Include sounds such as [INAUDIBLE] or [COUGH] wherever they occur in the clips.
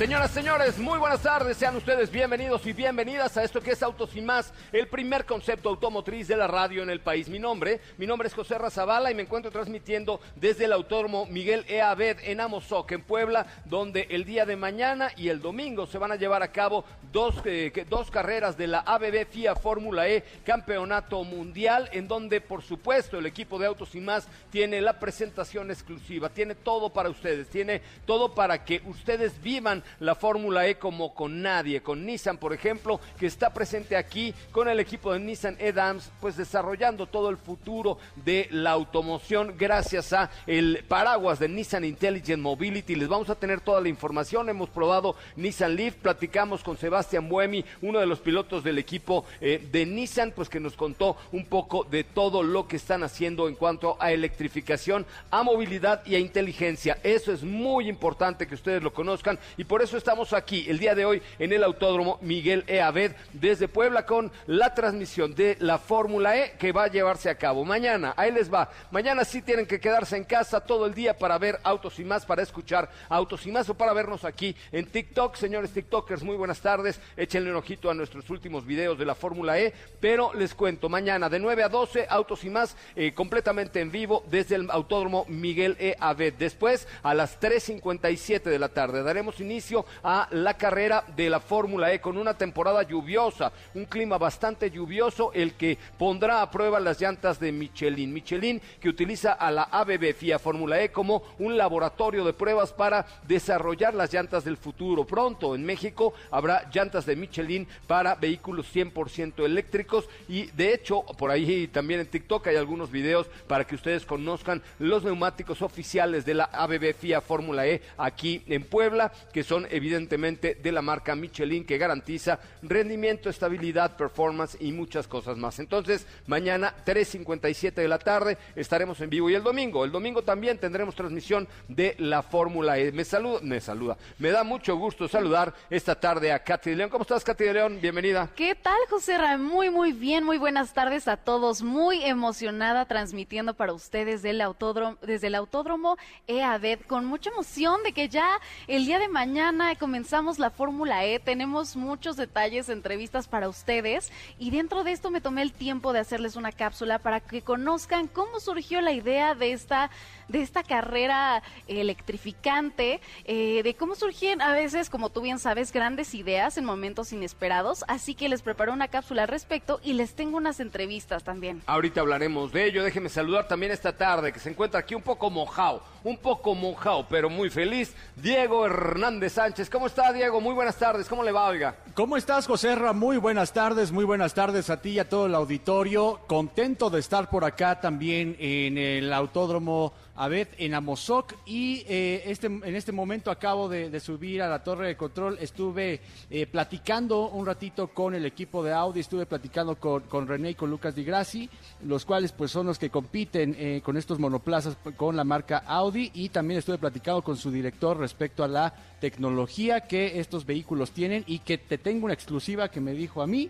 Señoras, señores, muy buenas tardes. Sean ustedes bienvenidos y bienvenidas a esto que es Autos y Más, el primer concepto automotriz de la radio en el país. Mi nombre, mi nombre es José Razabala y me encuentro transmitiendo desde el Autódromo Miguel E. Abed en Amozoc, en Puebla, donde el día de mañana y el domingo se van a llevar a cabo dos, eh, dos carreras de la ABB FIA Fórmula E Campeonato Mundial, en donde, por supuesto, el equipo de Autos y Más tiene la presentación exclusiva, tiene todo para ustedes, tiene todo para que ustedes vivan la Fórmula E como con nadie, con Nissan, por ejemplo, que está presente aquí con el equipo de Nissan Edams, pues desarrollando todo el futuro de la automoción gracias a el paraguas de Nissan Intelligent Mobility. Les vamos a tener toda la información. Hemos probado Nissan Leaf, platicamos con Sebastián Buemi, uno de los pilotos del equipo eh, de Nissan, pues que nos contó un poco de todo lo que están haciendo en cuanto a electrificación, a movilidad y a inteligencia. Eso es muy importante que ustedes lo conozcan y por eso estamos aquí el día de hoy en el Autódromo Miguel E. Abed desde Puebla con la transmisión de la Fórmula E que va a llevarse a cabo mañana. Ahí les va. Mañana sí tienen que quedarse en casa todo el día para ver Autos y más, para escuchar Autos y más o para vernos aquí en TikTok. Señores TikTokers, muy buenas tardes. Échenle un ojito a nuestros últimos videos de la Fórmula E. Pero les cuento, mañana de 9 a 12, Autos y más eh, completamente en vivo desde el Autódromo Miguel E. Abed. Después, a las 3.57 de la tarde, daremos inicio a la carrera de la Fórmula E con una temporada lluviosa, un clima bastante lluvioso, el que pondrá a prueba las llantas de Michelin. Michelin que utiliza a la ABB FIA Fórmula E como un laboratorio de pruebas para desarrollar las llantas del futuro. Pronto en México habrá llantas de Michelin para vehículos 100% eléctricos y de hecho por ahí también en TikTok hay algunos videos para que ustedes conozcan los neumáticos oficiales de la ABB FIA Fórmula E aquí en Puebla que son evidentemente de la marca Michelin que garantiza rendimiento, estabilidad, performance y muchas cosas más. Entonces, mañana 3.57 de la tarde estaremos en vivo y el domingo, el domingo también tendremos transmisión de la Fórmula E. Me saluda, me saluda, me da mucho gusto saludar esta tarde a Katy de León. ¿Cómo estás, Katy de León? Bienvenida. ¿Qué tal, José Ra? Muy, muy bien, muy buenas tardes a todos. Muy emocionada transmitiendo para ustedes del autódromo, desde el Autódromo EADED con mucha emoción de que ya el día de mañana comenzamos la Fórmula E, tenemos muchos detalles, entrevistas para ustedes. Y dentro de esto me tomé el tiempo de hacerles una cápsula para que conozcan cómo surgió la idea de esta de esta carrera electrificante, eh, de cómo surgían a veces, como tú bien sabes, grandes ideas en momentos inesperados. Así que les preparo una cápsula al respecto y les tengo unas entrevistas también. Ahorita hablaremos de ello. Déjeme saludar también esta tarde, que se encuentra aquí un poco mojado, un poco mojado, pero muy feliz. Diego Hernández Sánchez. ¿Cómo está, Diego? Muy buenas tardes. ¿Cómo le va, oiga? ¿Cómo estás, José Ra? Muy buenas tardes, muy buenas tardes a ti y a todo el auditorio. Contento de estar por acá también en el Autódromo Abed en Amozoc y eh, este, en este momento acabo de, subir a la torre de control, estuve eh, platicando un ratito con el equipo de Audi, estuve platicando con, con René y con Lucas Di Grassi, los cuales pues son los que compiten eh, con estos monoplazas con la marca Audi y también estuve platicando con su director respecto a la tecnología que estos vehículos tienen y que te tengo una exclusiva que me dijo a mí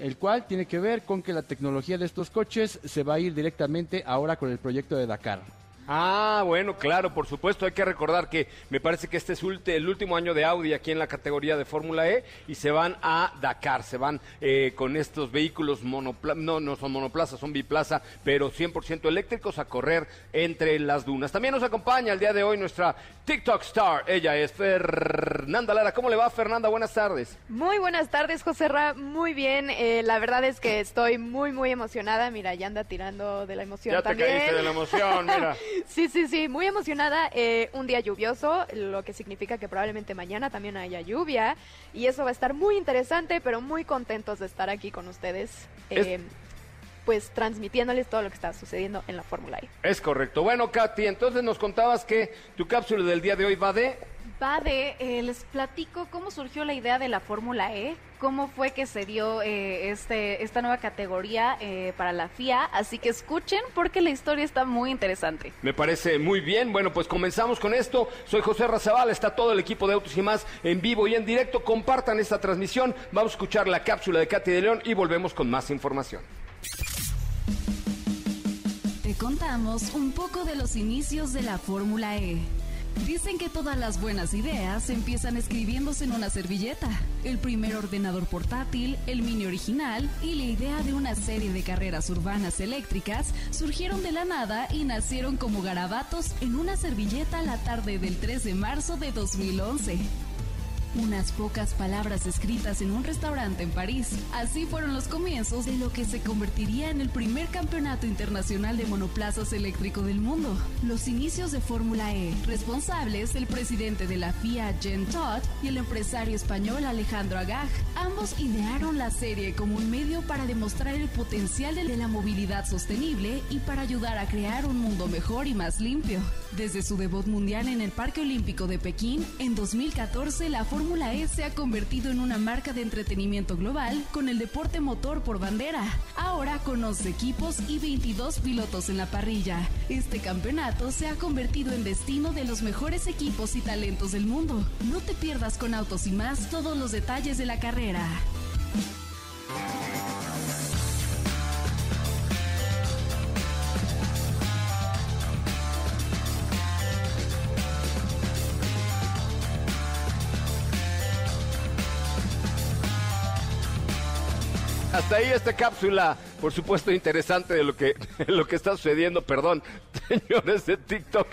el cual tiene que ver con que la tecnología de estos coches se va a ir directamente ahora con el proyecto de Dakar. Ah, bueno, claro, por supuesto. Hay que recordar que me parece que este es el último año de Audi aquí en la categoría de Fórmula E y se van a Dakar, se van eh, con estos vehículos monoplaza, no, no son monoplazas, son biplaza, pero 100% eléctricos a correr entre las dunas. También nos acompaña el día de hoy nuestra TikTok star. Ella es Fernanda Lara. ¿Cómo le va, Fernanda? Buenas tardes. Muy buenas tardes, José Ra. Muy bien. Eh, la verdad es que estoy muy, muy emocionada. Mira, ya anda tirando de la emoción ya también. te caíste de la emoción, mira. [LAUGHS] Sí, sí, sí, muy emocionada. Eh, un día lluvioso, lo que significa que probablemente mañana también haya lluvia. Y eso va a estar muy interesante, pero muy contentos de estar aquí con ustedes. Eh, pues transmitiéndoles todo lo que está sucediendo en la Fórmula E. Es correcto. Bueno, Katy, entonces nos contabas que tu cápsula del día de hoy va de... va de, eh, les platico cómo surgió la idea de la Fórmula E, cómo fue que se dio eh, este, esta nueva categoría eh, para la FIA, así que escuchen porque la historia está muy interesante. Me parece muy bien. Bueno, pues comenzamos con esto. Soy José Razabal, está todo el equipo de Autos y más en vivo y en directo. Compartan esta transmisión. Vamos a escuchar la cápsula de Katy de León y volvemos con más información. Te contamos un poco de los inicios de la Fórmula E. Dicen que todas las buenas ideas empiezan escribiéndose en una servilleta. El primer ordenador portátil, el mini original y la idea de una serie de carreras urbanas eléctricas surgieron de la nada y nacieron como garabatos en una servilleta la tarde del 3 de marzo de 2011. Unas pocas palabras escritas en un restaurante en París. Así fueron los comienzos de lo que se convertiría en el primer campeonato internacional de monoplazas eléctrico del mundo. Los inicios de Fórmula E, responsables el presidente de la FIA, Jen Todd, y el empresario español Alejandro Agag. Ambos idearon la serie como un medio para demostrar el potencial de la movilidad sostenible y para ayudar a crear un mundo mejor y más limpio. Desde su debut mundial en el Parque Olímpico de Pekín, en 2014 la Fórmula E se ha convertido en una marca de entretenimiento global con el deporte motor por bandera. Ahora con 11 equipos y 22 pilotos en la parrilla. Este campeonato se ha convertido en destino de los mejores equipos y talentos del mundo. No te pierdas con Autos y más todos los detalles de la carrera. Hasta ahí esta cápsula, por supuesto, interesante de lo que, [LAUGHS] de lo que está sucediendo. Perdón, [LAUGHS] señores de TikTok,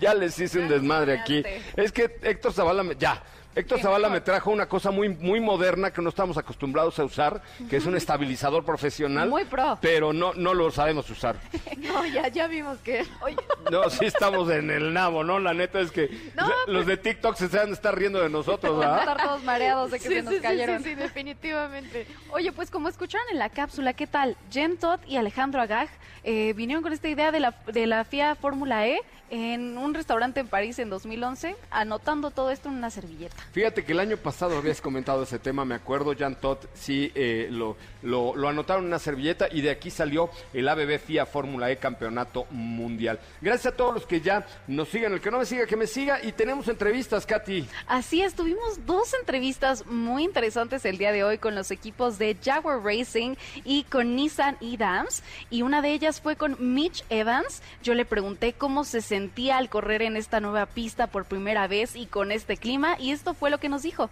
ya les hice un desmadre aquí. Es que Héctor Zavala, me- ya. Héctor Zavala me trajo una cosa muy, muy moderna que no estamos acostumbrados a usar, que es un estabilizador profesional. Muy pro. Pero no, no lo sabemos usar. [LAUGHS] No, ya, ya vimos que. Oye, No, sí estamos en el nabo, ¿no? La neta es que No, los de TikTok se van a estar riendo de nosotros, Van a ¿verdad? estar todos mareados de que sí, se nos sí, sí, cayeron. sí, sí, definitivamente. Oye, pues como escucharon en la cápsula, ¿qué tal? Jen Todd y Alejandro Agag eh, vinieron con esta idea de la, de la FIA Fórmula E en un restaurante en París en 2011, anotando todo esto en una servilleta. Fíjate que el año pasado habías comentado ese tema, me acuerdo, Jan Todd, sí, eh, lo, lo, anotaron en una servilleta y de aquí salió el ABB FIA Fórmula E Campeonato Mundial. Gracias a todos los que ya nos sigan, el que no me siga, que me siga y tenemos entrevistas, Katy. Así es, tuvimos dos entrevistas muy interesantes el día de hoy con los equipos de Jaguar Racing y con Nissan y Dams. Y una de ellas fue con Mitch Evans. Yo le pregunté cómo se sentía al correr en esta nueva pista por primera vez y con este clima. Y esto fue lo que nos dijo.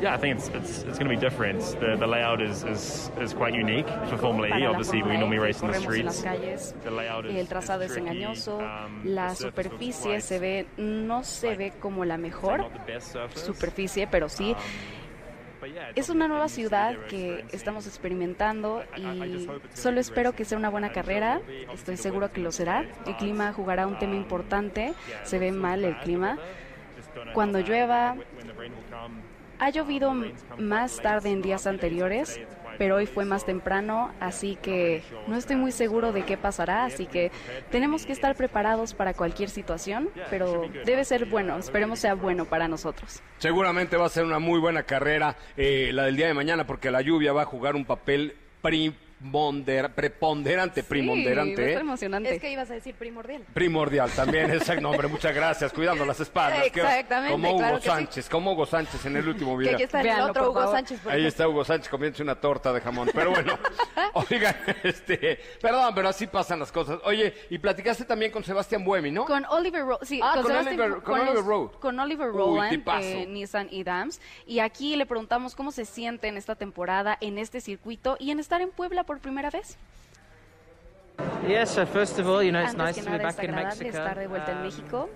Yeah, I think it's it's, it's going to be different. The, the layout is, is, is quite unique for Formula E. Obviously, we E, normally race in the streets. calles. The layout is- El trazado es engañoso, Um, la superficie se ve, no se ve como la mejor superficie, pero sí. Yeah, Es una nueva ciudad que estamos experimentando y solo espero que sea una buena carrera. Estoy seguro que lo será. El clima jugará un tema Um, importante. Se ve mal el clima. Cuando llueva. Ha llovido más tarde en días anteriores, pero hoy fue más temprano, así que no estoy muy seguro de qué pasará, así que tenemos que estar preparados para cualquier situación, pero debe ser bueno, esperemos sea bueno para nosotros. Seguramente va a ser una muy buena carrera eh, la del día de mañana porque la lluvia va a jugar un papel preponderante, Sí, primonderante. ¿eh? emocionante. Es que ibas a decir primordial. Primordial también, ese [LAUGHS] nombre, muchas gracias, cuidando las espaldas. que- Exactamente, Como Hugo claro que sí. Sánchez, como Hugo Sánchez en el último Que video. aquí está el otro Hugo. Sánchez. Ahí está Hugo Sánchez comiéndose una torta de jamón. Pero bueno, [LAUGHS] oigan, este, perdón, pero así pasan las cosas. Oye, y platicaste también con Sebastián Buemi, ¿no? Con Oliver Ro- sí, Ah, con Oliver- con Oliver los- Rowe. con Oliver Rowland, eh, Nissan y Dams. Y aquí le preguntamos cómo se siente en esta temporada, en este circuito y en estar en Puebla por primera vez. Antes nice que to be nada, es back in agradable Mexico. estar de vuelta en Um, México.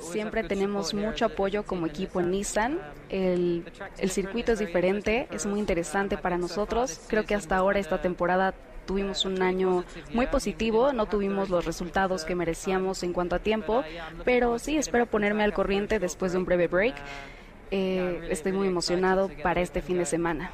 Siempre tenemos mucho apoyo como equipo en Nissan. Nissan. El, el circuito es diferente, es muy interesante para nosotros. Creo que hasta ahora esta temporada tuvimos un año muy positivo, no tuvimos los resultados que merecíamos en cuanto a tiempo, pero sí espero ponerme al corriente después de un breve break. Eh, estoy muy emocionado para este fin de semana.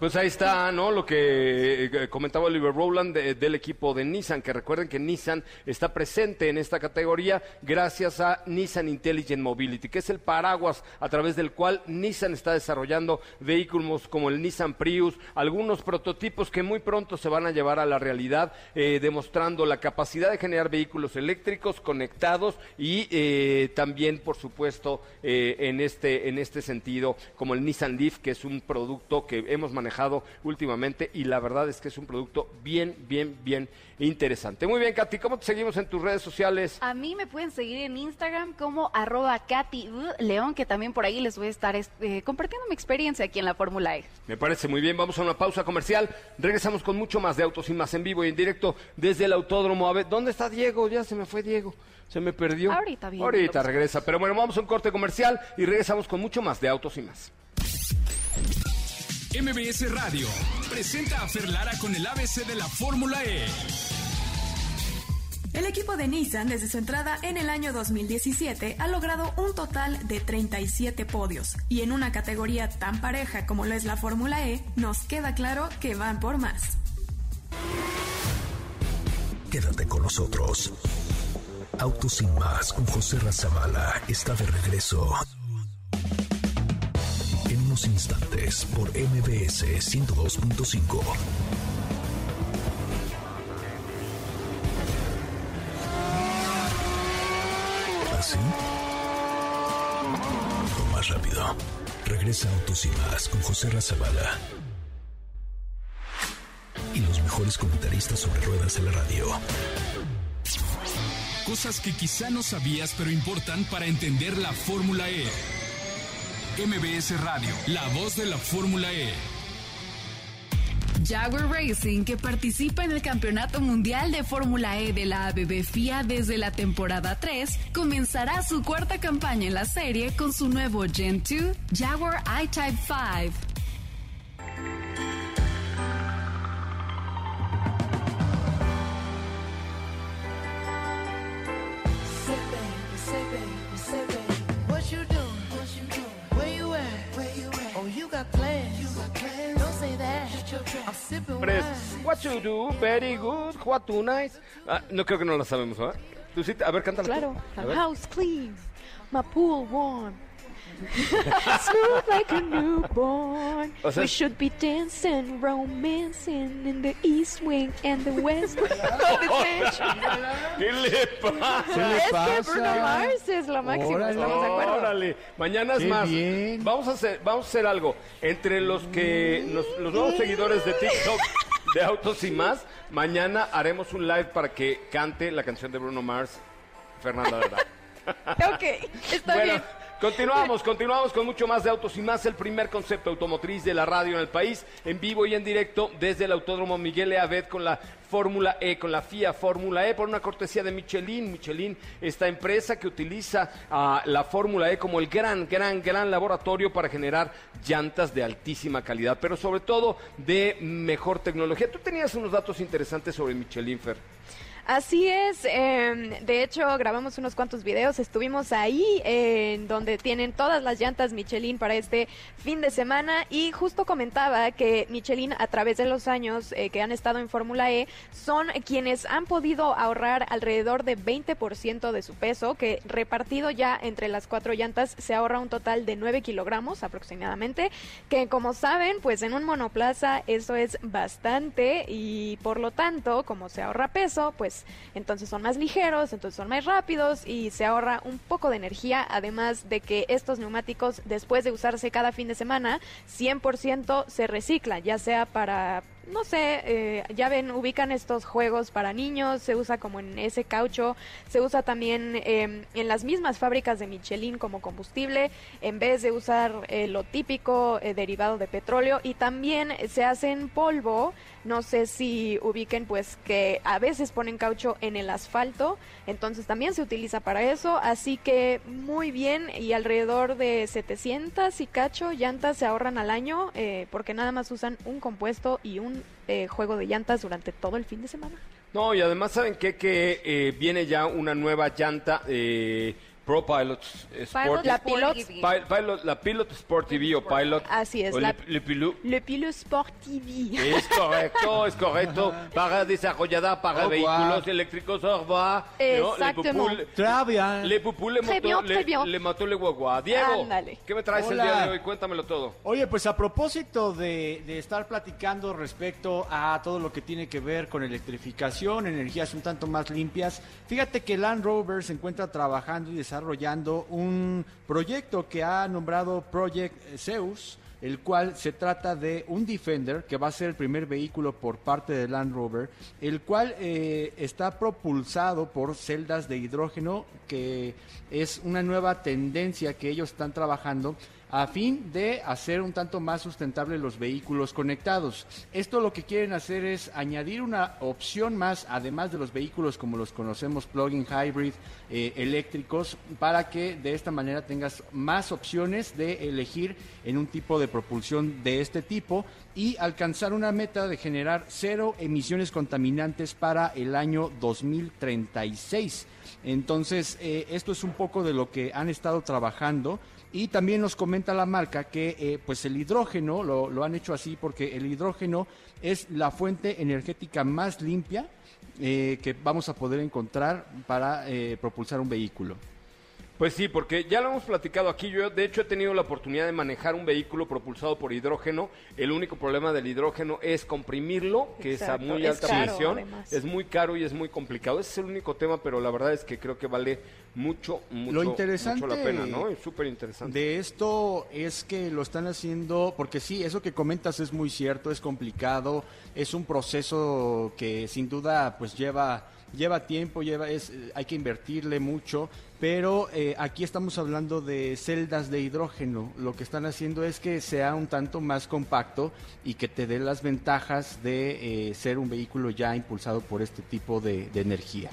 Pues ahí está, ¿no? Lo que eh, comentaba Oliver Rowland de- del equipo de Nissan, que recuerden que Nissan está presente en esta categoría gracias a Nissan Intelligent Mobility, que es el paraguas a través del cual Nissan está desarrollando vehículos como el Nissan Prius, algunos prototipos que muy pronto se van a llevar a la realidad, eh, demostrando la capacidad de generar vehículos eléctricos conectados y eh, también, por supuesto, eh, en este en este sentido, como el Nissan Leaf, que es un producto que hemos manejado últimamente y la verdad es que es un producto bien, bien, bien interesante. Muy bien, Katy, ¿cómo te seguimos en tus redes sociales? A mí me pueden seguir en Instagram como arroba Katy León, que también por ahí les voy a estar este, compartiendo mi experiencia aquí en la Fórmula E. Me parece muy bien, vamos a una pausa comercial. Regresamos con mucho más de Autos y Más en vivo y en directo desde el Autódromo. A ver, ¿dónde está Diego? Ya se me fue Diego. Se me perdió. Ahorita viene, Ahorita regresa. Pero bueno, vamos a un corte comercial y regresamos con mucho más de Autos y Más. MBS Radio presenta a Ferlara con el ABC de la Fórmula E. El equipo de Nissan desde su entrada en el año 2017 ha logrado un total de 37 podios y en una categoría tan pareja como lo es la Fórmula E, nos queda claro que van por más. Quédate con nosotros. Autos sin más con José Razabala está de regreso. En instantes por MBS 102.5. ¿Así? O más rápido. Regresa Autos y más con José Razabala. Y los mejores comentaristas sobre ruedas de la radio. Cosas que quizá no sabías pero importan para entender la Fórmula E. MBS Radio, la voz de la Fórmula E. Jaguar Racing, que participa en el Campeonato Mundial de Fórmula E de la ABB FIA desde la temporada 3, comenzará su cuarta campaña en la serie con su nuevo Gen 2 Jaguar I-Type 5. Pres, wine. what you do, very good, what too nice. Ah, no creo que no la sabemos, ¿verdad? Tú sí, a ver, cántala. tú. Claro. A ver. house clean, my pool warm. [LAUGHS] Smooth like a newborn. O sea- we should be dancing, romancing in the east wing and the west wing of the mansion. ¿Qué le pasa? ¿Qué le Es que pasa? Bruno Mars es lo máximo, Órale. ¿estamos de acuerdo? Órale, mañana es Qué más. bien. Vamos a hacer, vamos a hacer algo. Entre los que los, los nuevos seguidores de TikTok de Autos y más, mañana haremos un live para que cante la canción de Bruno Mars, Fernanda Verdad. [LAUGHS] Ok, está Bueno, bien. Continuamos, continuamos con mucho más de Autos y más, el primer concepto automotriz de la radio en el país, en vivo y en directo desde el Autódromo Miguel E. Con la Fórmula E, con la FIA Fórmula E, por una cortesía de Michelin. Michelin, esta empresa que utiliza a la Fórmula E como el gran, gran, gran laboratorio para generar llantas de altísima calidad, pero sobre todo de mejor tecnología. Tú tenías unos datos interesantes sobre Michelin, Fer. Así es, eh, de hecho grabamos unos cuantos videos, estuvimos ahí en donde tienen todas las llantas Michelin para este fin de semana y justo comentaba que Michelin a través de los años eh, que han estado en Fórmula E son quienes han podido ahorrar alrededor de 20% de su peso, que repartido ya entre las cuatro llantas se ahorra un total de 9 kilogramos aproximadamente, que como saben pues en un monoplaza eso es bastante y por lo tanto como se ahorra peso pues entonces son más ligeros, entonces son más rápidos y se ahorra un poco de energía, además de que estos neumáticos después de usarse cada fin de semana, 100% se reciclan, ya sea para, no sé, eh, ya ven, ubican estos juegos para niños, se usa como en ese caucho, se usa también eh, en las mismas fábricas de Michelin como combustible, en vez de usar eh, lo típico eh, derivado de petróleo y también se hace en polvo, no sé si ubiquen pues que a veces ponen caucho en el asfalto, entonces también se utiliza para eso, así que muy bien y alrededor de 700 y cacho llantas se ahorran al año eh, porque nada más usan un compuesto y un eh, juego de llantas durante todo el fin de semana. No, y además, ¿saben qué? Que eh, viene ya una nueva llanta eh, Pro Pilots Sport. La Pilot. Pi- Pilot- la Pilot Sport TV o Pilot. Así es, la- Le, Le Pilot. Le Pilot Sport TV. Es correcto, es correcto. [LAUGHS] Para desarrollada para revoir. vehículos eléctricos, au revoir. ¿no? Exactement. Le bien. le Pupul, le bien, le, très bien. le mató le guagua. Diego, Ándale. ¿qué me traes Hola. el día de hoy? Cuéntamelo todo. Oye, pues a propósito de, de estar platicando respecto a todo lo que tiene que ver con electrificación, energías un tanto más limpias, fíjate que Land Rover se encuentra trabajando y desarrollando un proyecto que ha nombrado Project Zeus, el cual se trata de un Defender, que va a ser el primer vehículo por parte de Land Rover, el cual eh, está propulsado por celdas de hidrógeno, que es una nueva tendencia que ellos están trabajando a fin de hacer un tanto más sustentables los vehículos conectados. Esto lo que quieren hacer es añadir una opción más, además de los vehículos como los conocemos, plug-in hybrid, eh, eléctricos, para que de esta manera tengas más opciones de elegir en un tipo de propulsión de este tipo y alcanzar una meta de generar cero emisiones contaminantes para el año 2036. Entonces, eh, esto es un poco de lo que han estado trabajando. Y también nos comenta la marca que eh, pues el hidrógeno lo, han hecho así porque el hidrógeno es la fuente energética más limpia eh, que vamos a poder encontrar para eh, propulsar un vehículo. Pues sí, porque ya lo hemos platicado aquí. Yo, de hecho, he tenido la oportunidad de manejar un vehículo propulsado por hidrógeno. El único problema del hidrógeno es comprimirlo, que es a muy es alta caro, presión. además. Es muy caro y es muy complicado. Ese es el único tema, pero la verdad es que creo que vale mucho, mucho, interesante mucho la pena, ¿no? Es súper interesante. De esto es que lo están haciendo, porque sí, eso que comentas es muy cierto, es complicado, es un proceso que sin duda pues lleva lleva tiempo, lleva es eh, hay que invertirle mucho, pero eh, aquí estamos hablando de celdas de hidrógeno. Lo que están haciendo es que sea un tanto más compacto y que te dé las ventajas de eh, ser un vehículo ya impulsado por este tipo de, de energía.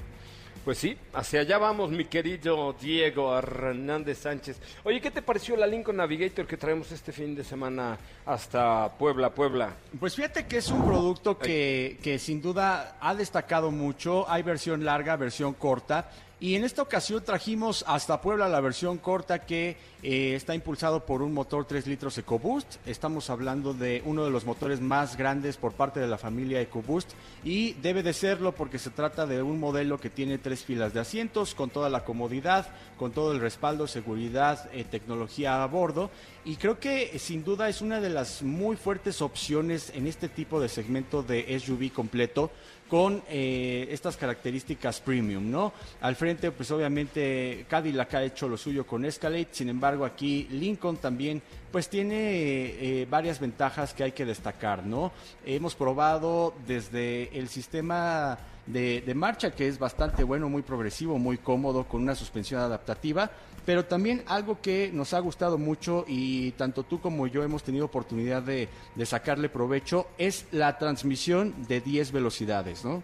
Pues sí, hacia allá vamos, mi querido Diego Hernández Sánchez. Oye, ¿qué te pareció la Lincoln Navigator que traemos este fin de semana hasta Puebla, Puebla? Pues fíjate que es un producto que, que sin duda ha destacado mucho. Hay versión larga, versión corta. Y en esta ocasión trajimos hasta Puebla la versión corta que eh, está impulsado por un motor 3 litros EcoBoost. Estamos hablando de uno de los motores más grandes por parte de la familia EcoBoost y debe de serlo porque se trata de un modelo que tiene tres filas de asientos con toda la comodidad, con todo el respaldo, seguridad, eh, tecnología a bordo. Y creo que eh, sin duda es una de las muy fuertes opciones en este tipo de segmento de SUV completo con eh, estas características premium, ¿no? Al pues obviamente Cadillac ha hecho lo suyo con Escalade, sin embargo aquí Lincoln también, pues tiene eh, varias ventajas que hay que destacar, ¿no? Hemos probado desde el sistema de, de marcha que es bastante bueno, muy progresivo, muy cómodo, con una suspensión adaptativa, pero también algo que nos ha gustado mucho y tanto tú como yo hemos tenido oportunidad de, de sacarle provecho es la transmisión de 10 velocidades, ¿no?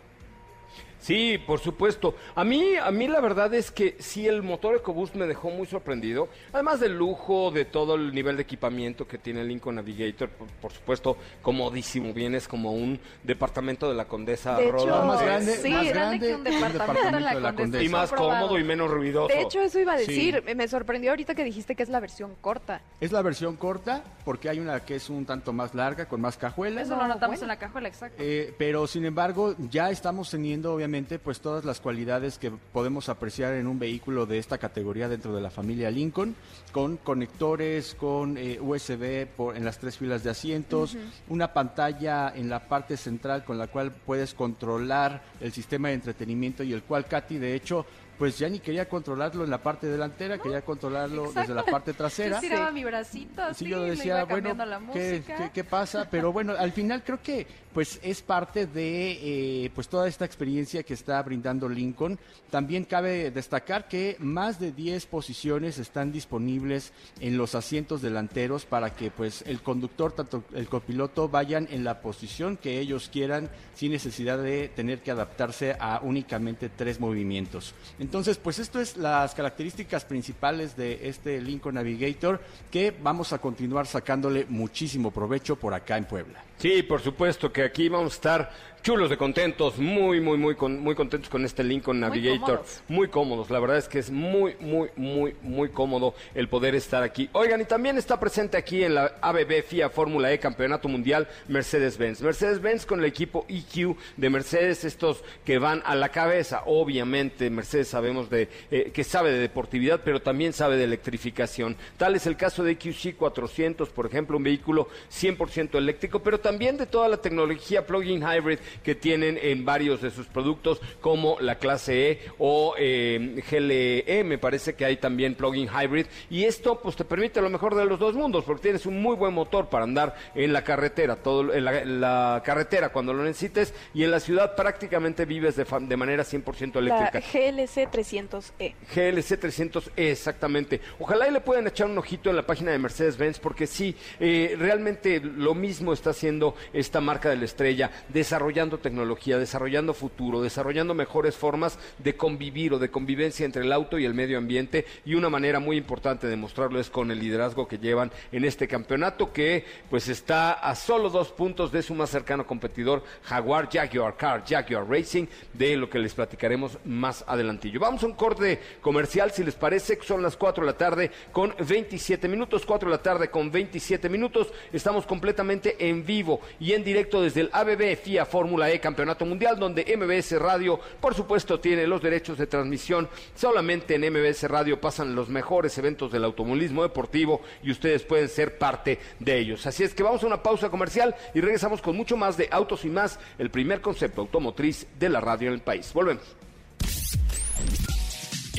Sí, por supuesto. A mí, a mí la verdad es que sí, el motor EcoBoost me dejó muy sorprendido. Además del lujo, de todo el nivel de equipamiento que tiene el Lincoln Navigator, por, por supuesto, comodísimo. Vienes como un departamento de la Condesa De Roda. hecho, más grande, sí, más grande grande que un departamento de la Condesa. y más cómodo y menos ruidoso. De hecho, eso iba a Sí. decir. Me sorprendió ahorita que dijiste que es la versión corta. Es la versión corta porque hay una que es un tanto más larga, con más cajuelas. Eso lo No, notamos bueno. en la cajuela, exacto. Eh, pero sin embargo ya estamos teniendo obviamente pues todas las cualidades que podemos apreciar en un vehículo de esta categoría dentro de la familia Lincoln con conectores con eh, USB por, en las tres filas de asientos una pantalla en la parte central con la cual puedes controlar el sistema de entretenimiento y el cual Katy de hecho pues ya ni quería controlarlo en la parte delantera quería controlarlo desde la parte trasera. Yo estiraba mi bracito así, Sí, yo le decía, iba bueno, cambiando la ¿qué, música. qué- qué pasa? Pero bueno, al final creo que pues es parte de eh, pues toda esta experiencia que está brindando Lincoln. También cabe destacar que más de 10 posiciones están disponibles en los asientos delanteros para que pues el conductor, tanto el copiloto, vayan en la posición que ellos quieran sin necesidad de tener que adaptarse a únicamente tres movimientos. Entonces, pues esto es las características principales de este Lincoln Navigator que vamos a continuar sacándole muchísimo provecho por acá en Puebla. Sí, por supuesto que aquí vamos a estar chulos de contentos, muy, muy, muy, con- muy contentos con este Lincoln Navigator. cómodos. Muy cómodos, la verdad es que es muy, muy, muy, muy cómodo el poder estar aquí. Oigan, y también está presente aquí en la ABB FIA Fórmula E Campeonato Mundial Mercedes-Benz. Mercedes-Benz con el equipo EQ de Mercedes, estos que van a la cabeza. Obviamente, Mercedes sabemos de eh, que sabe de deportividad, pero también sabe de electrificación. Tal es el caso de EQC 400, por ejemplo, un vehículo 100% eléctrico, pero también de toda la tecnología plug-in hybrid que tienen en varios de sus productos, como la clase E o eh, GLE, me parece que hay también plug-in hybrid. Y esto pues te permite lo mejor de los dos mundos, porque tienes un muy buen motor para andar en la carretera, todo en la, carretera cuando lo necesites, y en la ciudad prácticamente vives de, de manera 100% La eléctrica. GLC 300E. GLC 300 E, exactamente. Ojalá y le puedan echar un ojito en la página de Mercedes-Benz porque sí, eh, realmente lo mismo está haciendo esta marca de la estrella, desarrollando tecnología, desarrollando futuro, desarrollando mejores formas de convivir o de convivencia entre el auto y el medio ambiente. Y una manera muy importante de mostrarlo es con el liderazgo que llevan en este campeonato que pues está a solo dos puntos de su más cercano competidor Jaguar Jaguar Car Jaguar Racing de lo que les platicaremos más adelantillo. Vamos a un corte comercial si les parece, son las 4 de la tarde con 27 minutos, 4 de la tarde con 27 minutos, estamos completamente en vivo y en directo desde el ABB FIA Fórmula E Campeonato Mundial donde MBS Radio por supuesto tiene los derechos de transmisión, solamente en MBS Radio pasan los mejores eventos del automovilismo deportivo y ustedes pueden ser parte de ellos. Así es que vamos a una pausa comercial y regresamos con mucho más de Autos y más, el primer concepto automotriz de la radio en el país. Volvemos.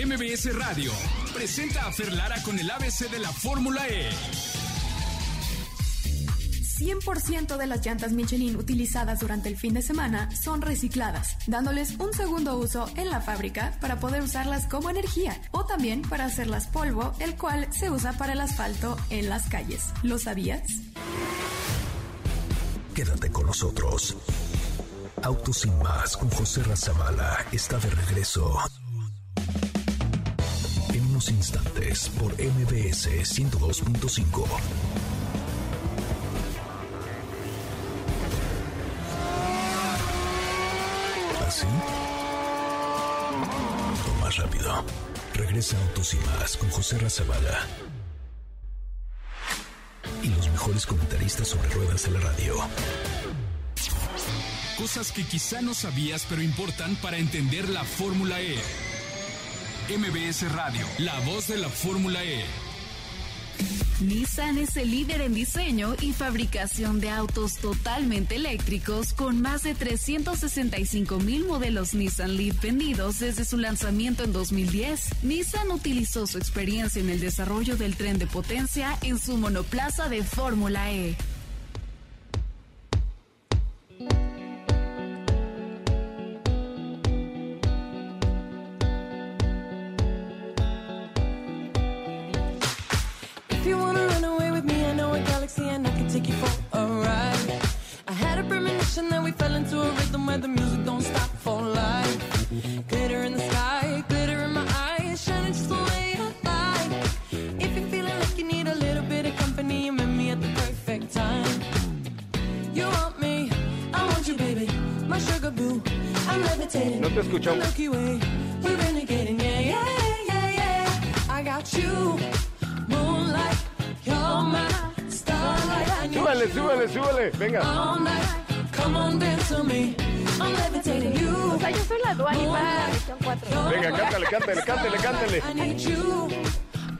MBS Radio presenta a Ferlara con el ABC de la Fórmula E. 100% de las llantas Michelin utilizadas durante el fin de semana son recicladas, dándoles un segundo uso en la fábrica para poder usarlas como energía o también para hacerlas polvo, el cual se usa para el asfalto en las calles. ¿Lo sabías? Quédate con nosotros. Autos sin más con José Razabala está de regreso. En unos instantes por MBS 102.5. O más rápido. Regresa Autos y más con José Razabala. Y los mejores comentaristas sobre ruedas de la radio. Cosas que quizá no sabías pero importan para entender la Fórmula E. MBS Radio, la voz de la Fórmula E. Nissan es el líder en diseño y fabricación de autos totalmente eléctricos con más de 365 mil modelos Nissan Leaf vendidos desde su lanzamiento en 2010. Nissan utilizó su experiencia en el desarrollo del tren de potencia en su monoplaza de Fórmula E. I need you.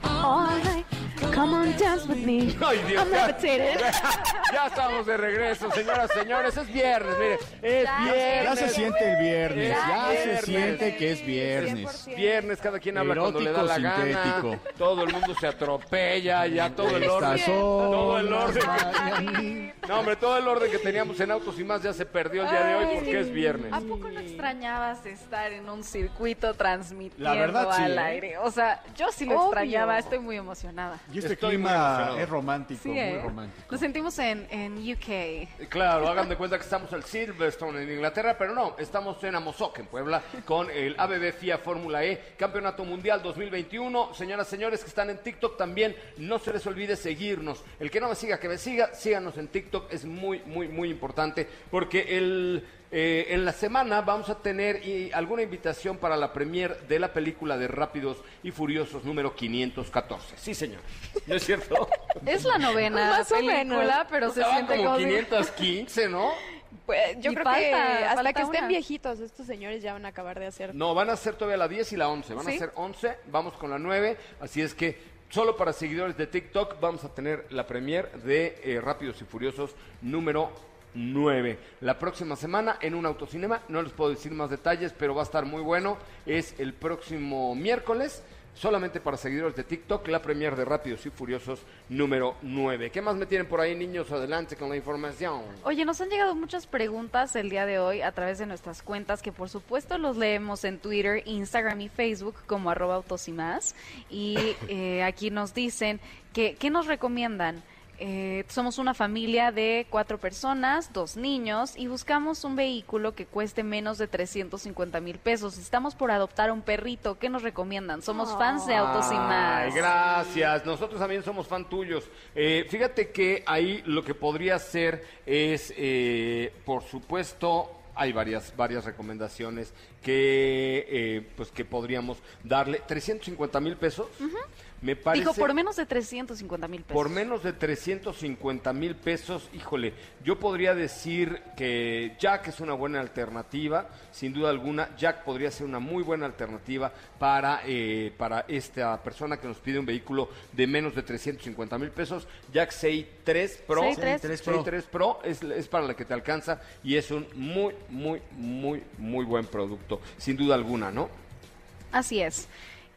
All right, come on, dance with me. Ay, Dios, I'm [LAUGHS] ya, estamos de regreso, señoras, señores. Es viernes, mire, es viernes. Ya se siente el viernes, Es ya viernes. se siente que es viernes. Viernes, cada quien habla cuando le da la Erótico, gana. Todo el mundo se atropella, ya todo el orden. Todo el orden. No, hombre, todo el orden que teníamos en autos y más ya se perdió el día de hoy porque es viernes. ¿A poco no extrañabas estar en un circuito transmitiendo La verdad, sí, al ¿eh? aire? O sea, yo sí lo Obvio. extrañaba, estoy muy emocionada. Y este Estoy clima es romántico, Sí, muy ¿eh? romántico. Nos sentimos en, en UK. Claro, hagan de cuenta que estamos al Silverstone en Inglaterra, pero no, estamos en Amozoc, en Puebla, con el ABB FIA Fórmula E, Campeonato Mundial 2021. Señoras, señores que están en TikTok también, no se les olvide seguirnos. El que no me siga, que me siga, síganos en TikTok, es muy, muy, muy importante, porque el... eh, en la semana vamos a tener y, alguna invitación para la premier de la película de Rápidos y Furiosos número 514. Sí, señor. ¿No es cierto? [LAUGHS] Es la novena Más o película, menos. pero O se siente como si- 515, ¿no? [LAUGHS] Pues, yo Y creo falta, que hasta falta que estén una. viejitos estos señores ya van a acabar de hacer. No, van a ser todavía la 10 y la 11. Van ¿Sí? a ser 11, vamos con la 9. Así es que solo para seguidores de TikTok vamos a tener la premier de eh, Rápidos y Furiosos número 9. La próxima semana en un autocinema, no les puedo decir más detalles, pero va a estar muy bueno. Es el próximo miércoles. Solamente para seguidores de TikTok, la premier de Rápidos y Furiosos número 9. ¿Qué más me tienen por ahí, niños? Adelante con la información. Oye, nos han llegado muchas preguntas el día de hoy a través de nuestras cuentas, que por supuesto los leemos en Twitter, Instagram y Facebook como arroba autos y más. [LAUGHS] Y eh, aquí nos dicen que, ¿qué nos recomiendan? Eh, somos una familia de cuatro personas, dos niños, y buscamos un vehículo que cueste menos de 350 mil pesos. Estamos por adoptar un perrito. ¿Qué nos recomiendan? Somos fans de autos y más. Ay, gracias. Nosotros también somos fan tuyos. Eh, fíjate que ahí lo que podría ser es, eh, por supuesto, hay varias, varias recomendaciones que, eh, pues, que podríamos darle. 350 mil pesos. Me parece. Dijo, por menos de 350 mil pesos. Por menos de 350 mil pesos, híjole, yo podría decir que Jack es una buena alternativa, sin duda alguna, Jack podría ser una muy buena alternativa para, eh, para esta persona que nos pide un vehículo de menos de 350 mil pesos. Jack 6.3 Pro, 6.3. 6.3 Pro. 6.3 Pro es, es para la que te alcanza y es un muy, muy, muy, muy buen producto, sin duda alguna, ¿no? Así es.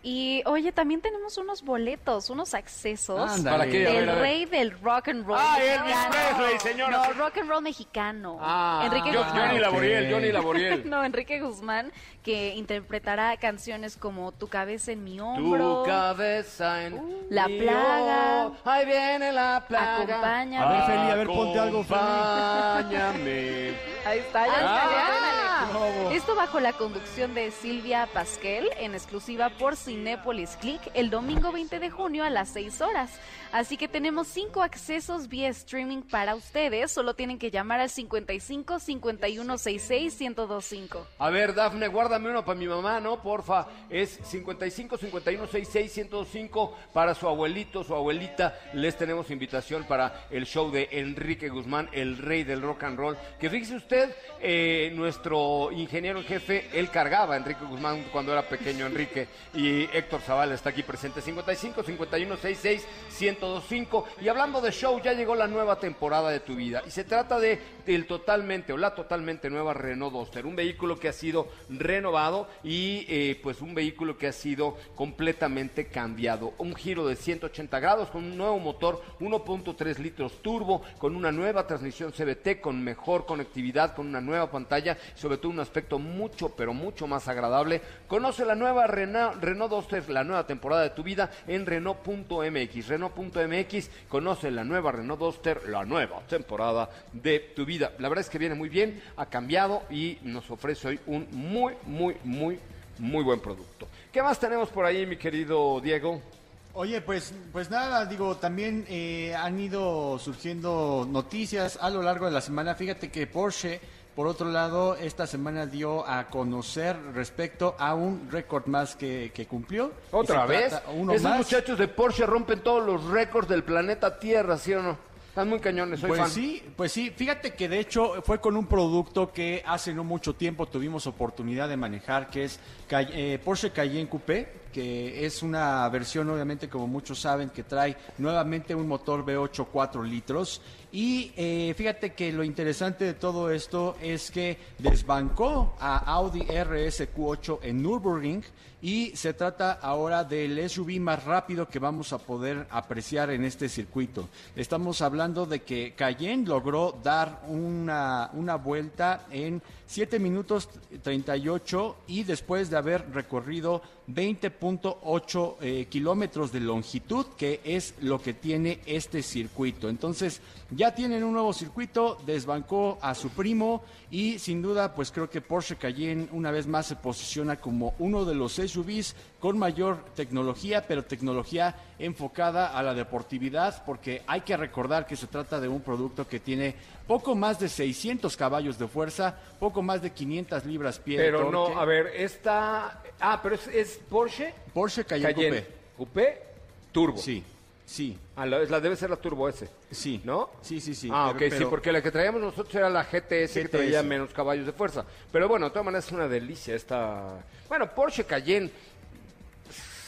Y oye, también tenemos unos boletos, unos accesos Ándale. ¿Para qué? A del ver, a ver. rey del rock and roll. Ah, Elvis mexicano. Presley, señora. No, rock and roll mexicano. Ah, Enrique yo- Guzmán. Johnny Laboriel. Johnny Laboriel. No, Enrique Guzmán, que interpretará canciones como Tu cabeza en mi hombro. Tu cabeza en La mi plaga. ojo. Ahí viene la plaga. Acompáñame. A ver, Feli, a ver, ponte algo, Feli. Acompáñame. Ahí está, ya Ah, está, bravo. Esto bajo la conducción de Silvia Pasquel, en exclusiva por Cinépolis Click, el domingo 20 de junio a las 6 horas. Así que tenemos cinco accesos vía streaming para ustedes. Solo tienen que llamar al 55 51 66 1025. A ver, Dafne, guárdame uno para mi mamá, ¿no? Porfa. Es 55 51 66 105 para su abuelito, su abuelita. Les tenemos invitación para el show de Enrique Guzmán, el rey del rock and roll. Que fíjese usted, eh, nuestro ingeniero en jefe, él cargaba Enrique Guzmán cuando era pequeño Enrique. Y Héctor Zavala está aquí presente. 55 51 66 1025. Y hablando de show, ya llegó la nueva temporada de tu vida. Y se trata de el totalmente o la totalmente nueva Renault Duster. Un vehículo que ha sido renovado y eh, pues un vehículo que ha sido completamente cambiado. Un giro de 180 grados con un nuevo motor 1.3 litros turbo, con una nueva transmisión CBT, con mejor conectividad, con una nueva pantalla, sobre todo un aspecto mucho, pero mucho más agradable. Conoce la nueva Renault, Renault Duster, la nueva temporada de tu vida en Renault.mx. Renault.mx, conoce la nueva Renault Duster, la nueva temporada de tu vida. La verdad es que viene muy bien, ha cambiado y nos ofrece hoy un muy, muy, muy, muy buen producto. ¿Qué más tenemos por ahí, mi querido Diego? Oye, pues, pues nada, digo, también eh, han ido surgiendo noticias a lo largo de la semana. Fíjate que Porsche, por otro lado, esta semana dio a conocer respecto a un récord más que, que cumplió. ¿Otra vez? Uno Esos más. muchachos de Porsche rompen todos los récords del planeta Tierra, ¿sí o no? Están muy cañones, soy Pues fan. sí, pues sí, fíjate que de hecho fue con un producto que hace no mucho tiempo tuvimos oportunidad de manejar, que es eh, Porsche Cayenne Coupé, que es una versión obviamente como muchos saben que trae nuevamente un motor V8 4 litros y eh, fíjate que lo interesante de todo esto es que desbancó a Audi RS Q8 en Nürburgring y se trata ahora del SUV más rápido que vamos a poder apreciar en este circuito. Estamos hablando de que Cayenne logró dar una, una vuelta en 7 minutos 38 y después de haber recorrido 20.8 eh, kilómetros de longitud, que es lo que tiene este circuito. Entonces, ya tienen un nuevo circuito, desbancó a su primo y sin duda, pues creo que Porsche Cayenne una vez más se posiciona como uno de los SUVs con mayor tecnología, pero tecnología enfocada a la deportividad, porque hay que recordar que se trata de un producto que tiene poco más de 600 caballos de fuerza, poco más de 500 libras pie de Pero no, a ver, esta... Ah, pero es, es Porsche Porsche Cayenne, Cayenne. Coupé Turbo. Sí, sí. Ah, la, la- debe ser la Turbo S. Sí. ¿No? Sí, sí, sí. Ah, pero- ok, sí, porque la que traíamos nosotros era la GTS, que GTS. traía menos caballos de fuerza. Pero bueno, de todas maneras es una delicia esta... Bueno, Porsche Cayenne,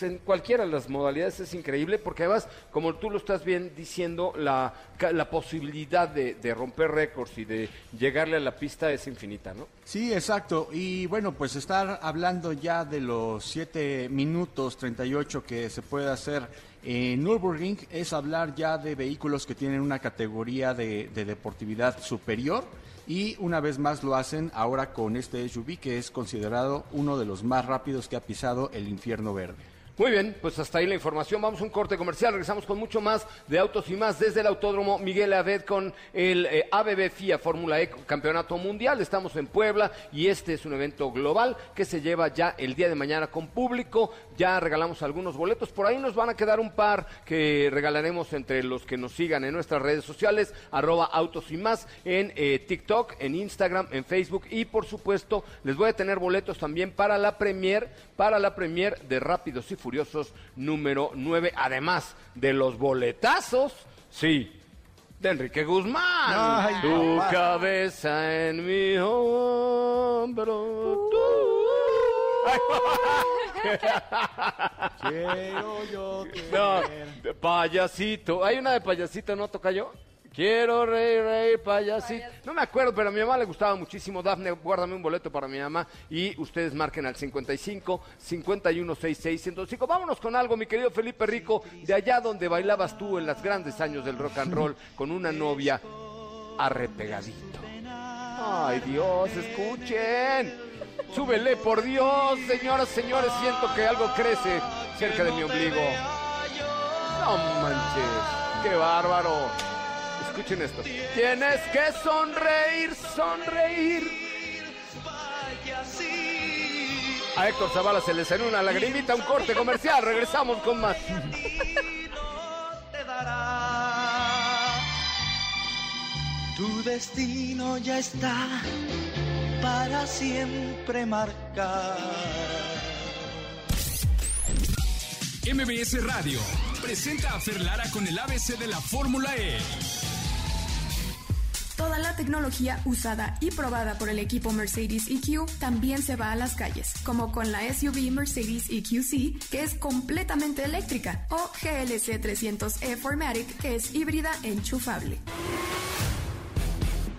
en cualquiera de las modalidades es increíble, porque además, como tú lo estás bien diciendo, la, la posibilidad de, de romper récords y de llegarle a la pista es infinita, ¿no? Sí, exacto. Y bueno, pues estar hablando ya de los 7 minutos 38 que se puede hacer en Nürburgring es hablar ya de vehículos que tienen una categoría de, de deportividad superior. Y una vez más lo hacen ahora con este SUV que es considerado uno de los más rápidos que ha pisado el infierno verde. Muy bien, pues hasta ahí la información. Vamos a un corte comercial. Regresamos con mucho más de autos y más desde el Autódromo Miguel Aved con el eh, ABB FIA Fórmula E Campeonato Mundial. Estamos en Puebla y este es un evento global que se lleva ya el día de mañana con público. Ya regalamos algunos boletos. Por ahí nos van a quedar un par que regalaremos entre los que nos sigan en nuestras redes sociales, arroba autos y más, en eh, TikTok, en Instagram, en Facebook y por supuesto les voy a tener boletos también para la premier, para la premier de Rápidos y Furiosos número 9, además de los boletazos, sí, de Enrique Guzmán. Ay, tu papá. cabeza en mi hombro. Ay, [LAUGHS] Quiero yo no, de payasito. Hay una de payasito, ¿no toca yo? Quiero reír, reír, payasito. No me acuerdo, pero a mi mamá le gustaba muchísimo. Dafne, guárdame un boleto para mi mamá. Y ustedes marquen al 55 51 66 105. Vámonos con algo, mi querido Felipe Rico, de allá donde bailabas tú en los grandes años del rock and roll con una novia arrepegadito. Ay, Dios, escuchen. Súbele, por Dios, señoras, señores, siento que algo crece cerca de mi ombligo. No manches, qué bárbaro. Escuchen esto. Tienes que sonreír, sonreír. A Héctor Zavala se le salió una lagrimita, un corte comercial. Regresamos con más. Tu destino ya está para siempre marcado. MBS Radio presenta a Ferlara con el ABC de la Fórmula E. Toda la tecnología usada y probada por el equipo Mercedes EQ también se va a las calles, como con la SUV Mercedes EQC, que es completamente eléctrica, o GLC 300e Formatic, que es híbrida enchufable.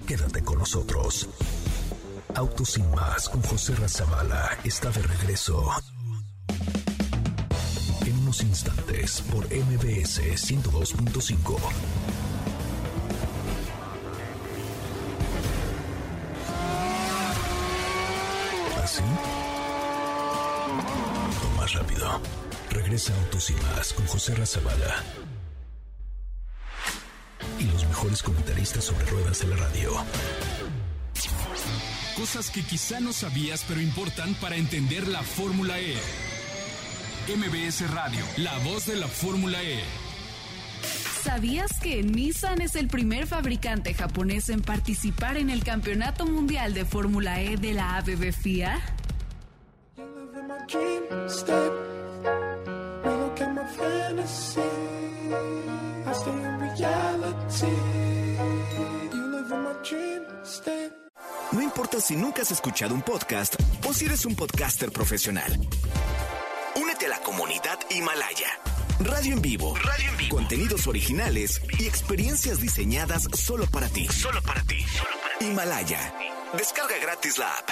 Quédate con nosotros. Autos sin más con José Razabala está de regreso. En unos instantes por MBS 102.5. Regresa Autos y más con José Razabala. Y los mejores comentaristas sobre ruedas de la radio. Cosas que quizá no sabías pero importan para entender la Fórmula E. MBS Radio, la voz de la Fórmula E. ¿Sabías que Nissan es el primer fabricante japonés en participar en el Campeonato Mundial de Fórmula E de la ABB FIA? No importa si nunca has escuchado un podcast o si eres un podcaster profesional. Únete a la comunidad Himalaya. Radio en vivo. Radio en vivo. Contenidos originales y experiencias diseñadas solo para ti. Solo para ti. Himalaya. Descarga gratis la app.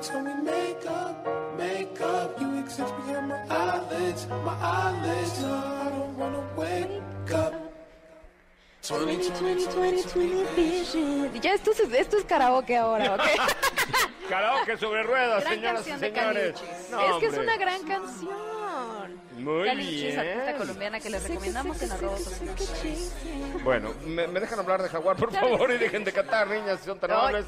Time we make up, make up. You exist behind my eyelids, eyelids. No, I don't wanna wake up. 20, 20, 20, 20 vision. Ya esto es, esto es karaoke ahora, ¿ok? Karaoke sobre ruedas, Gran señoras y señores. No, es que es hombre. una gran canción. Muy Caliuchis, bien. artista colombiana que les recomendamos en arroba. Bueno, ¿me, me dejan hablar de Jaguar, por favor? Y dejen de cantar, niñas, si son tan amables.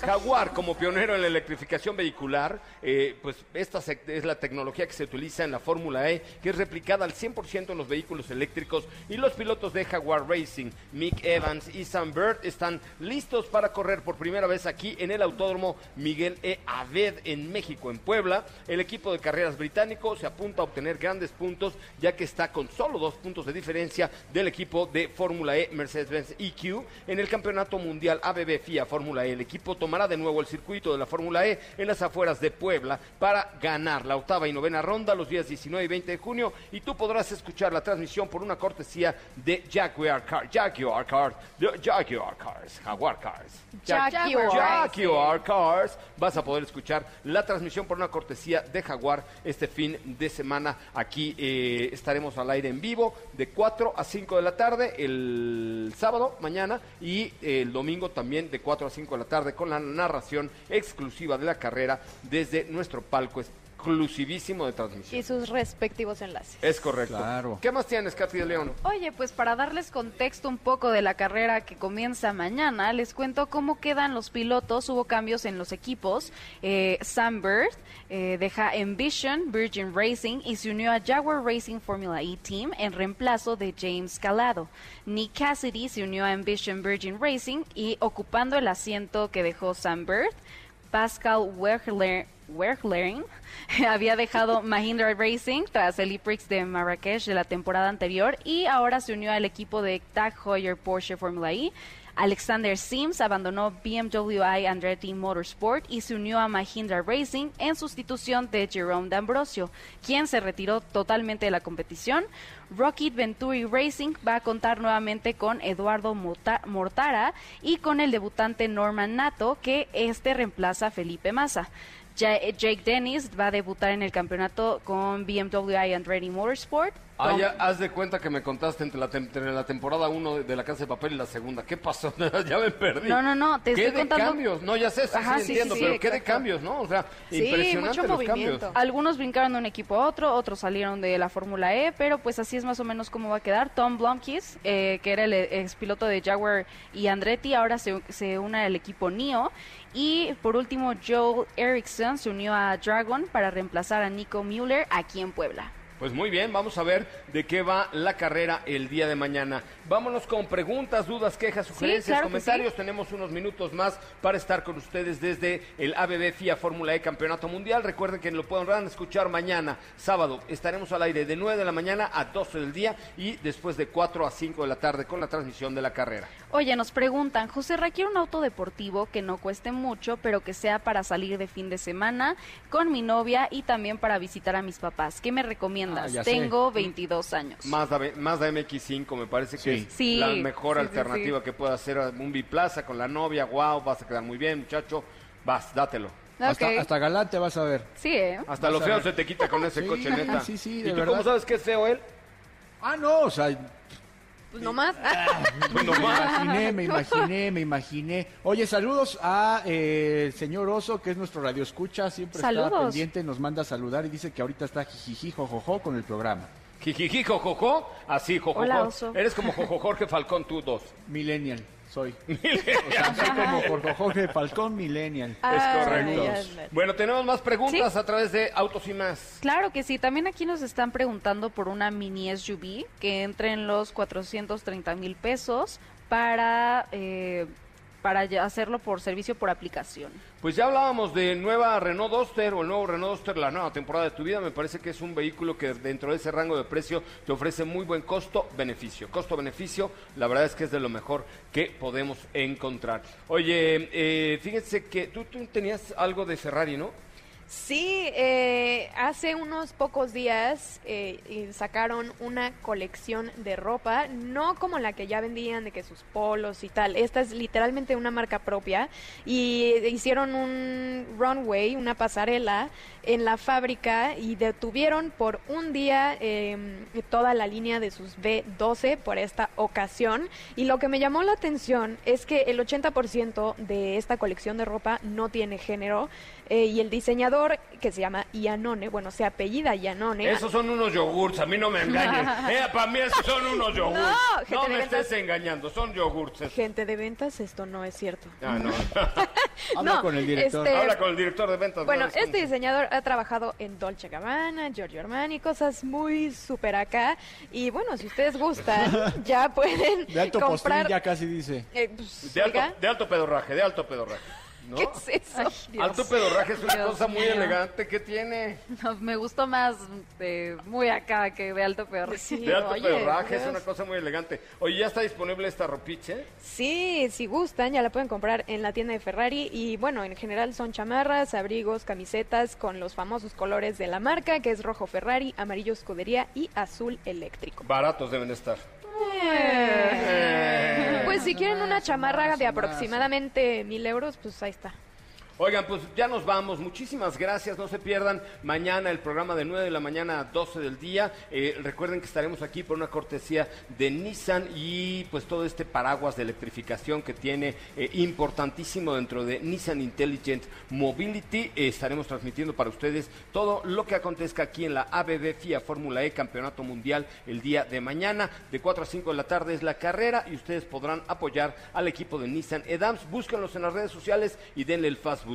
Jaguar, como pionero en la electrificación vehicular, eh, pues esta se- es la tecnología que se utiliza en la Fórmula E, que es replicada al 100% en los vehículos eléctricos. Y los pilotos de Jaguar Racing, Mick Evans y Sam Bird, están listos para correr por primera vez aquí en el Autódromo Miguel E. Aved en México, en Puebla. El equipo de carreras británico se apunta a obtener grandes puntos, ya que está con solo dos puntos de diferencia del equipo de Fórmula E Mercedes-Benz EQ en el Campeonato Mundial ABB FIA Fórmula E. El equipo tomará de nuevo el circuito de la Fórmula E en las afueras de Puebla para ganar la octava y novena ronda los días 19 y 20 de junio y tú podrás escuchar la transmisión por una cortesía de Jaguar Cars, Jaguar Cars, Jaguar Cars, Jaguar Cars. Jag- Jaguar. Jaguar Cars. Vas a poder escuchar la transmisión por una cortesía de Jaguar este fin de semana. Aquí eh, estaremos al aire en vivo de 4 a 5 de la tarde el sábado, mañana, y el domingo también de 4 a 5 de la tarde con la narración exclusiva de la carrera desde nuestro palco exclusivísimo de transmisión. Y sus respectivos enlaces. Es correcto. Claro. ¿Qué más tienes, Katy de León? Oye, pues para darles contexto un poco de la carrera que comienza mañana, les cuento cómo quedan los pilotos. Hubo cambios en los equipos. Eh, Sam Bird eh, deja Envision Virgin Racing y se unió a Jaguar Racing Formula E Team en reemplazo de James Calado. Nick Cassidy se unió a Envision Virgin Racing y ocupando el asiento que dejó Sam Bird, Pascal Wehrler- Wehrlein [LAUGHS] había dejado [LAUGHS] Mahindra Racing tras el E-Prix de Marrakech de la temporada anterior y ahora se unió al equipo de Tag Heuer Porsche Formula E. Alexander Sims abandonó BMW i Andretti Motorsport y se unió a Mahindra Racing en sustitución de Jerome D'Ambrosio, quien se retiró totalmente de la competición. Rocket Venturi Racing va a contar nuevamente con Eduardo Mortara y con el debutante Norman Nato, que este reemplaza a Felipe Massa. Ja- Jake Dennis va a debutar en el campeonato con BMW i Andretti Motorsport. Ah, ya, haz de cuenta que me contaste entre la, entre la temporada 1 de La Casa de Papel y la segunda. ¿Qué pasó? [LAUGHS] ya me perdí. No, no, no, te ¿Qué estoy de contando- cambios? No, ya sé, sí, Ajá, sí, sí, entiendo, pero ¿qué de cambios, no? O sea, Sí, impresionante mucho los movimiento. cambios. Algunos brincaron de un equipo a otro, otros salieron de la Fórmula E, pero pues así es más o menos cómo va a quedar. Tom Blomqvist, eh, que era el ex piloto de Jaguar y Andretti, ahora se, se une al equipo NIO. Y por último, Joel Erickson se unió a Dragon para reemplazar a Nico Mueller aquí en Puebla. Pues muy bien, vamos a ver de qué va la carrera el día de mañana. Vámonos con preguntas, dudas, quejas, sugerencias, claro comentarios. Tenemos unos minutos más para estar con ustedes desde el ABB FIA Fórmula E Campeonato Mundial. Recuerden que lo podrán escuchar mañana, sábado. Estaremos al aire de 9 de la mañana a 12 del día y después de 4 a 5 de la tarde con la transmisión de la carrera. Oye, nos preguntan, José, requiere un auto deportivo que no cueste mucho, pero que sea para salir de fin de semana con mi novia y también para visitar a mis papás. ¿Qué me recomiendas? Ah, ya sé. Tengo 22 años. Mazda, Mazda MX5 me parece que es Sí. la mejor Sí, alternativa sí. que pueda hacer un biplaza con la novia. Wow, vas a quedar muy bien, muchacho. Vas, dátelo. Hasta, hasta galante vas a ver. Sí, ¿eh? Hasta lo Vas feo ver. se te quita con ese Sí, coche, neta. sí, sí, ¿Y de tú verdad. cómo sabes que es feo él? Ah, no, o sea, Pues nomás. Pues [LAUGHS] me imaginé, me imaginé, me imaginé. Oye, saludos a eh, el señor Oso, que es nuestro radio escucha, siempre está Saludos. pendiente, nos manda a saludar y dice que ahorita está jijiji, jojojo con el programa. Jijiji, jojojo. Así, jojojo. Hola, oso. Eres como Jojo Jorge Falcón, tú dos. Millennial, soy. [LAUGHS] O sea, soy como Jorge Jorge Falcón Millennial. Es Ay, correcto. Bueno, tenemos más preguntas Sí. a través de Autos y Más. Claro que sí, también aquí nos están preguntando por una mini SUV que entre en los 430 mil pesos para, eh, para hacerlo por servicio por aplicación. Pues ya hablábamos de nueva Renault Duster o el nuevo Renault Duster, la nueva temporada de tu vida. Me parece que es un vehículo que dentro de ese rango de precio te ofrece muy buen costo-beneficio. Costo-beneficio, la verdad es que es de lo mejor que podemos encontrar. Oye, eh, fíjense que tú, tú tenías algo de Ferrari, ¿no? Sí, eh, hace unos pocos días eh, sacaron una colección de ropa, no como la que ya vendían de que sus polos y tal. Esta es literalmente una marca propia y hicieron un runway, una pasarela en la fábrica y detuvieron por un día eh, toda la línea de sus B12 por esta ocasión. Y lo que me llamó la atención es que el 80% de esta colección de ropa no tiene género eh, y el diseñador que se llama Ianone, bueno, se apellida Ianone. Esos son unos yogurts, a mí no me engañen. [LAUGHS] Eh, para mí esos son unos yogurts. No, No, gente de me ventas. estés engañando, son yogurts. esos. Gente de ventas, esto no es cierto. Ah, no. [LAUGHS] Habla No, con el director. este- Habla con el director de ventas. Bueno, no este diseñador ha trabajado en Dolce Gabbana, Giorgio Armani, cosas muy súper acá. Y bueno, si ustedes gustan, [LAUGHS] ya pueden De alto postín comprar. ya casi dice. eh, pues, De alto, de alto pedorraje, de alto pedorraje. ¿No? ¿Qué es eso? Alto pedorraje es una Dios cosa muy mío. elegante que tiene. No, me gustó más de muy acá que de alto peor. de alto pedorraje es una cosa muy elegante. Oye, ¿ya está disponible esta ropiche? Sí, si gustan, ya la pueden comprar en la tienda de Ferrari. Y bueno, en general son chamarras, abrigos, camisetas con los famosos colores de la marca, que es rojo Ferrari, amarillo escudería y azul eléctrico. Baratos deben estar. Pues si quieren una chamarra de aproximadamente mil euros, pues ahí está. Oigan, pues ya nos vamos. Muchísimas gracias. No se pierdan mañana el programa de 9 de la mañana a 12 del día. Eh, recuerden que estaremos aquí por una cortesía de Nissan y pues todo este paraguas de electrificación que tiene eh, importantísimo dentro de Nissan Intelligent Mobility. Estaremos transmitiendo para ustedes todo lo que acontezca aquí en la ABB FIA Fórmula E Campeonato Mundial el día de mañana. De 4 a 5 de la tarde es la carrera y ustedes podrán apoyar al equipo de Nissan Edams. Búsquenlos en las redes sociales y denle el fast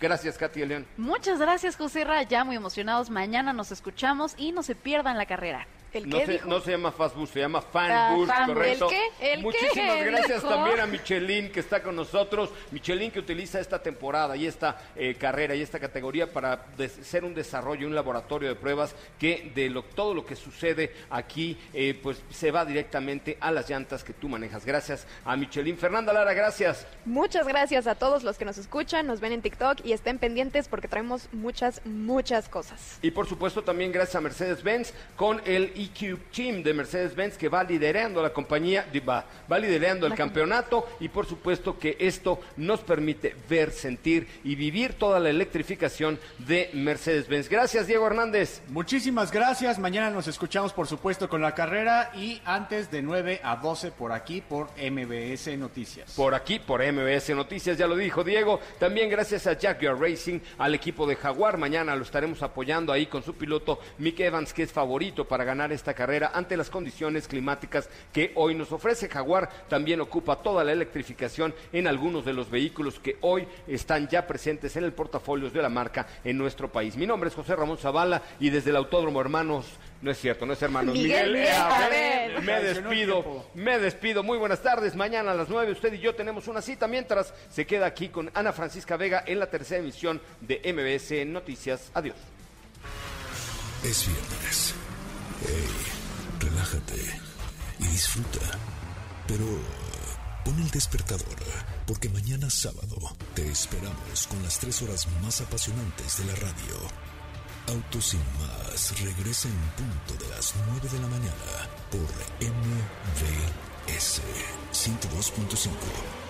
Gracias, Katy León. Muchas gracias, José Ra. Ya muy emocionados. Mañana nos escuchamos y no se pierdan la carrera. ¿El No se, no se llama Fast Boost, se llama Fan Ah, Fan correcto. Boost. ¿El qué? ¿El Muchísimas qué? gracias Dijo. también a Michelin que está con nosotros. Michelin que utiliza esta temporada y esta eh, carrera y esta categoría para ser un desarrollo, un laboratorio de pruebas que de lo, todo lo que sucede aquí eh, pues se va directamente a las llantas que tú manejas. Gracias a Michelin. Fernanda Lara, gracias. Muchas gracias a todos los que nos escuchan, nos ven en TikTok y estén pendientes porque traemos muchas, muchas cosas. Y por supuesto también gracias a Mercedes-Benz con el EQ Team de Mercedes-Benz que va liderando la compañía, va, va liderando el campeonato y por supuesto que esto nos permite ver, sentir y vivir toda la electrificación de Mercedes-Benz. Gracias Diego Hernández. Muchísimas gracias. Mañana nos escuchamos, por supuesto, con la carrera y antes de 9 a 12 por aquí, por MBS Noticias. Por aquí, por MBS Noticias, ya lo dijo Diego. También gracias a Jaguar Racing, al equipo de Jaguar. Mañana lo estaremos apoyando ahí con su piloto Mick Evans, que es favorito para ganar esta carrera ante las condiciones climáticas que hoy nos ofrece. Jaguar también ocupa toda la electrificación en algunos de los vehículos que hoy están ya presentes en el portafolio de la marca en nuestro país. Mi nombre es José Ramón Zavala y desde el Autódromo Hermanos, no es cierto, no es hermanos, Miguel Miguel, E. Abel. me despido, me despido. Muy buenas tardes. Mañana a las 9 usted y yo tenemos una cita mientras se queda aquí con Ana Francisca Vega en la tercera emisión de MBS Noticias. Adiós. Es viernes. Hey, relájate y disfruta. Pero pon el despertador, porque mañana sábado te esperamos con las tres horas más apasionantes de la radio. Autos sin más regresa en punto de las 9 de la mañana por MVS 102.5.